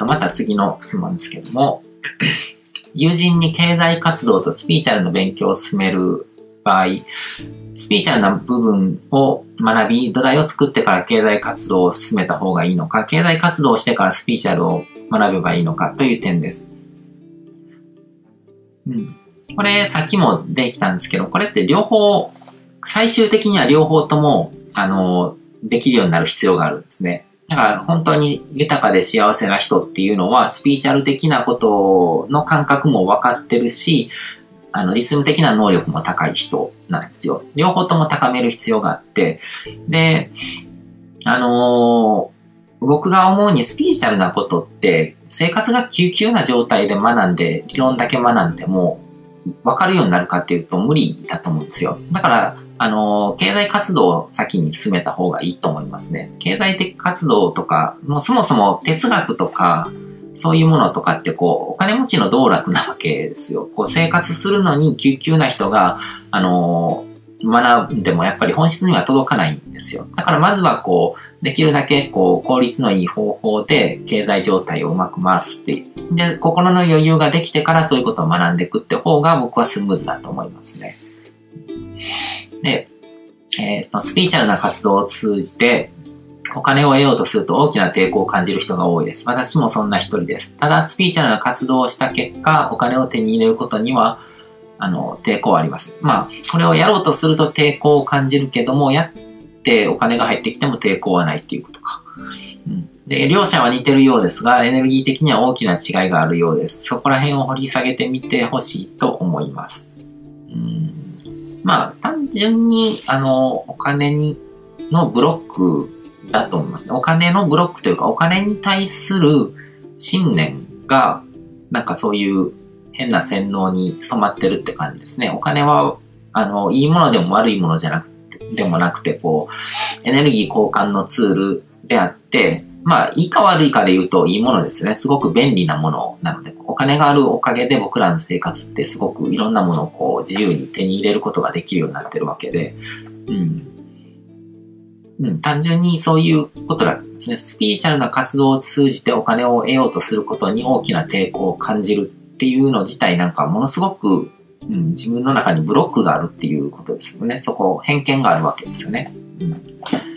と、また次の質問ですけども、友人に経済活動とスピーチャルの勉強を進める場合、スピーチャルな部分を学び、土台を作ってから経済活動を進めた方がいいのか、経済活動をしてからスピーチャルを学べばいいのかという点です。うん。これ、さっきもできたんですけど、これって両方、最終的には両方とも、あの、できるようになる必要があるんですね。だから本当に豊かで幸せな人っていうのは、スピーチャル的なことの感覚も分かってるし、あの、実務的な能力も高い人なんですよ。両方とも高める必要があって、で、あのー、僕が思うにスピーチャルなことって、生活が急急な状態で学んで、理論だけ学んでも、分かるようになるかっていうと無理だと思うんですよ。だから、あの、経済活動を先に進めた方がいいと思いますね。経済的活動とか、もうそもそも哲学とか、そういうものとかってこう、お金持ちの道楽なわけですよ。こう、生活するのに急急な人が、あの、学んでもやっぱり本質には届かないんですよ。だからまずはこう、できるだけこう、効率のいい方法で経済状態をうまく回すって。で、心の余裕ができてからそういうことを学んでいくって方が僕はスムーズだと思いますね。で、えっ、ー、と、スピーチャルな活動を通じて、お金を得ようとすると大きな抵抗を感じる人が多いです。私もそんな一人です。ただ、スピーチャルな活動をした結果、お金を手に入れることには、あの、抵抗はあります。まあ、これをやろうとすると抵抗を感じるけども、やってお金が入ってきても抵抗はないっていうことか。うん、で、両者は似てるようですが、エネルギー的には大きな違いがあるようです。そこら辺を掘り下げてみてほしいと思います。まあ、単純に、あの、お金に、のブロックだと思います。ねお金のブロックというか、お金に対する信念が、なんかそういう変な洗脳に染まってるって感じですね。お金は、あの、いいものでも悪いものじゃなくて、でもなくて、こう、エネルギー交換のツールであって、まあ、いいか悪いかで言うといいものですね。すごく便利なものなので、お金があるおかげで僕らの生活ってすごくいろんなものをこう自由に手に入れることができるようになってるわけで、うん。うん、単純にそういうことなんですね。スピーシャルな活動を通じてお金を得ようとすることに大きな抵抗を感じるっていうの自体なんかものすごく、うん、自分の中にブロックがあるっていうことですよね。そこ、偏見があるわけですよね。うん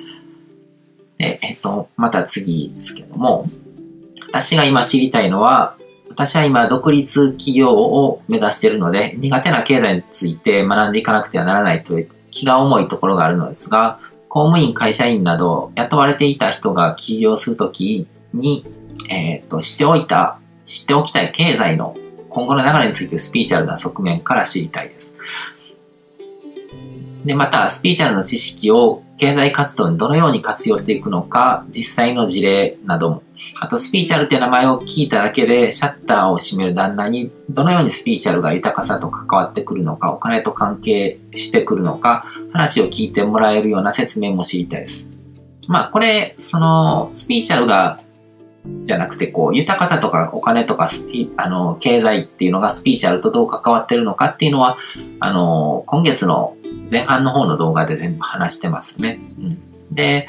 で、えっと、また次ですけども、私が今知りたいのは、私は今独立企業を目指しているので、苦手な経済について学んでいかなくてはならないという気が重いところがあるのですが、公務員、会社員など雇われていた人が起業するときに、えっ、と、知っておいた、知っておきたい経済の今後の流れについてスピーチャルな側面から知りたいです。で、また、スピーチャルの知識を経済活動にどのように活用していくのか、実際の事例なども。あと、スピーチャルって名前を聞いただけで、シャッターを閉める旦那に、どのようにスピーチャルが豊かさと関わってくるのか、お金と関係してくるのか、話を聞いてもらえるような説明も知りたいです。まあ、これ、その、スピーチャルがじゃなくて、こう、豊かさとかお金とかスピ、あの、経済っていうのがスピーチャルとどう関わってるのかっていうのは、あの、今月の前半の方の動画で全部話してますね。うん、で、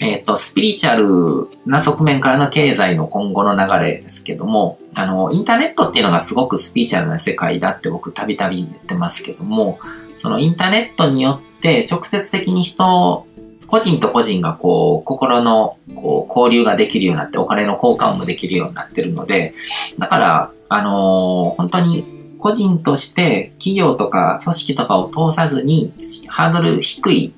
えっ、ー、と、スピリチュアルな側面からの経済の今後の流れですけども、あの、インターネットっていうのがすごくスピリチュアルな世界だって僕たびたび言ってますけども、そのインターネットによって直接的に人個人と個人がこう、心のこう交流ができるようになって、お金の交換もできるようになってるので、だから、あのー、本当に個人として企業とか組織とかを通さずに、ハードル低い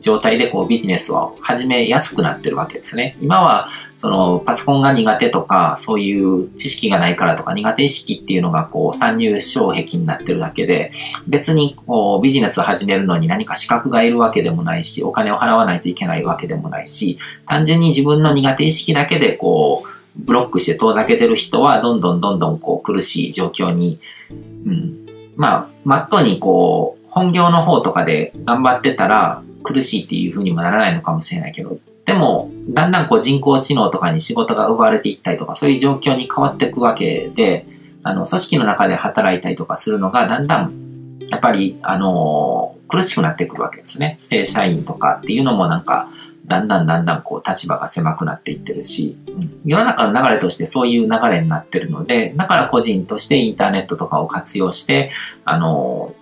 状態でこうビジネスを始めやすくなってるわけですね。今は、そのパソコンが苦手とか、そういう知識がないからとか、苦手意識っていうのがこう参入障壁になってるだけで、別にこうビジネスを始めるのに何か資格がいるわけでもないし、お金を払わないといけないわけでもないし、単純に自分の苦手意識だけでこう、ブロックして遠ざけてる人は、どんどんどんどんこう苦しい状況に、うん。まあ、まっとうにこう、本業の方とかで頑張ってたら、苦しいっていう風にもならないのかもしれないけど、でも、だんだんこう人工知能とかに仕事が奪われていったりとか、そういう状況に変わっていくわけで、あの、組織の中で働いたりとかするのが、だんだん、やっぱり、あの、苦しくなってくるわけですね。正社員とかっていうのもなんか、だんだんだんだんこう立場が狭くなっていってるし、うん、世の中の流れとしてそういう流れになってるので、だから個人としてインターネットとかを活用して、あの、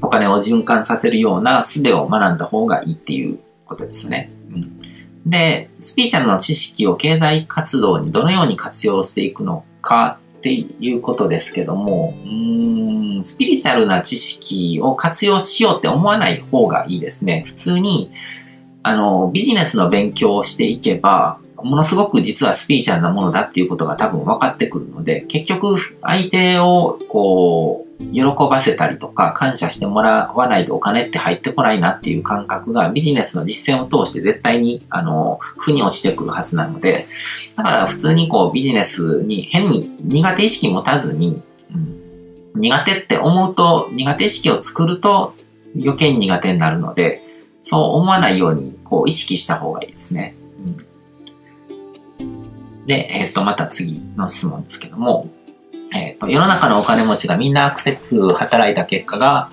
お金を循環させるような術を学んだ方がいいっていうことですね。うん、で、スピーチャルの知識を経済活動にどのように活用していくのかっていうことですけども、うーん、スピリチュアルな知識を活用しようって思わない方がいいですね。普通に、あの、ビジネスの勉強をしていけば、ものすごく実はスピリチュアルなものだっていうことが多分分かってくるので、結局相手をこう、喜ばせたりとか感謝してもらわないとお金って入ってこないなっていう感覚がビジネスの実践を通して絶対に、あの、負に落ちてくるはずなので、だから普通にこうビジネスに変に苦手意識持たずに、うん、苦手って思うと、苦手意識を作ると余計に苦手になるので、そう思わないようにこう意識した方がいいですね。うん、で、えっ、ー、と、また次の質問ですけども、えっ、ー、と、世の中のお金持ちがみんなアクセス働いた結果が、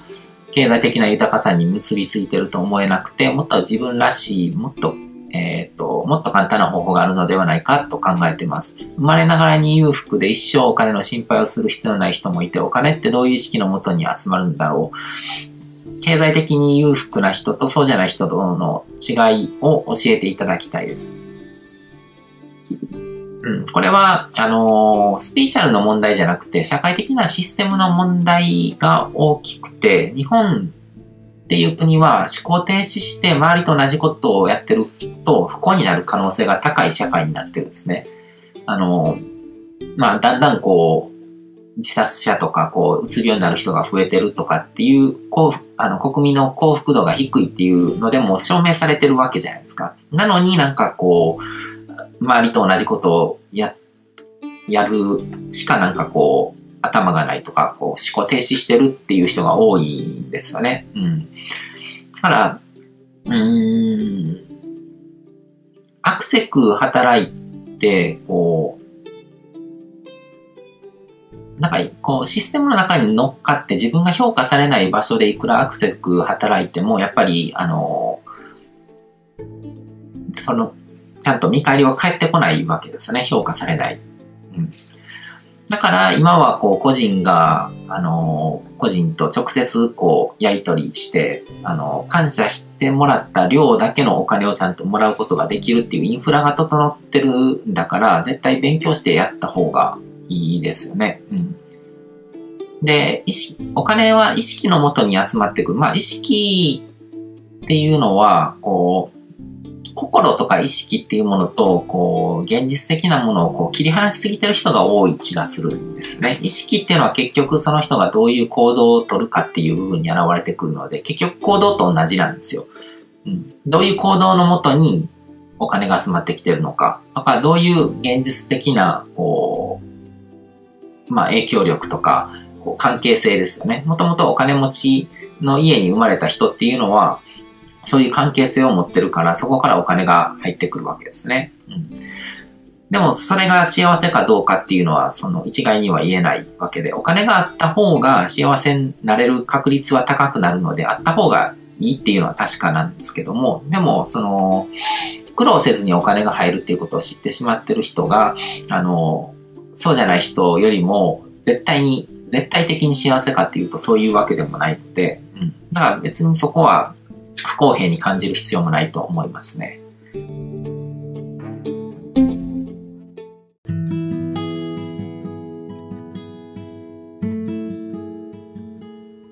経済的な豊かさに結びついてると思えなくて、もっと自分らしい、もっと、えっ、ー、と、もっと簡単な方法があるのではないかと考えてます。生まれながらに裕福で一生お金の心配をする必要のない人もいて、お金ってどういう意識のもとに集まるんだろう。経済的に裕福な人とそうじゃない人との違いを教えていただきたいです。うん、これは、あのー、スピーシャルの問題じゃなくて、社会的なシステムの問題が大きくて、日本っていう国は思考停止して周りと同じことをやってると不幸になる可能性が高い社会になってるんですね。あのー、まあ、だんだんこう、自殺者とか、こう、うつ病になる人が増えてるとかっていう、こう、あの、国民の幸福度が低いっていうのでも証明されてるわけじゃないですか。なのになんかこう、周りと同じことをや、やるしかなんかこう、頭がないとか、こう、思考停止してるっていう人が多いんですよね。うん。だから、うーん、アクセク働いて、こう、なんか、こう、システムの中に乗っかって自分が評価されない場所でいくらアクセク働いても、やっぱり、あの、その、ちゃんと見返りは返ってこないわけですよね。評価されない。うん。だから今はこう個人が、あの、個人と直接こうやり取りして、あの、感謝してもらった量だけのお金をちゃんともらうことができるっていうインフラが整ってるんだから、絶対勉強してやった方がいいですよね。うん。で、意識、お金は意識のもとに集まってくる。まあ意識っていうのは、こう、心とか意識っていうものと、こう、現実的なものをこう切り離しすぎてる人が多い気がするんですね。意識っていうのは結局その人がどういう行動をとるかっていう部分に現れてくるので、結局行動と同じなんですよ。うん。どういう行動のもとにお金が集まってきてるのか、とか、どういう現実的な、まあ影響力とか、こう関係性ですよね。もともとお金持ちの家に生まれた人っていうのは、そういう関係性を持ってるから、そこからお金が入ってくるわけですね。うん、でも、それが幸せかどうかっていうのは、その一概には言えないわけで、お金があった方が幸せになれる確率は高くなるので、あった方がいいっていうのは確かなんですけども、でも、その、苦労せずにお金が入るっていうことを知ってしまってる人が、あの、そうじゃない人よりも、絶対に、絶対的に幸せかっていうとそういうわけでもないので、うん。だから別にそこは不公平に感じる必要もないと思いますね。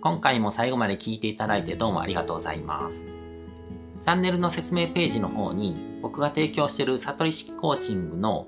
今回も最後まで聞いていただいてどうもありがとうございます。チャンネルの説明ページの方に僕が提供している悟り式コーチングの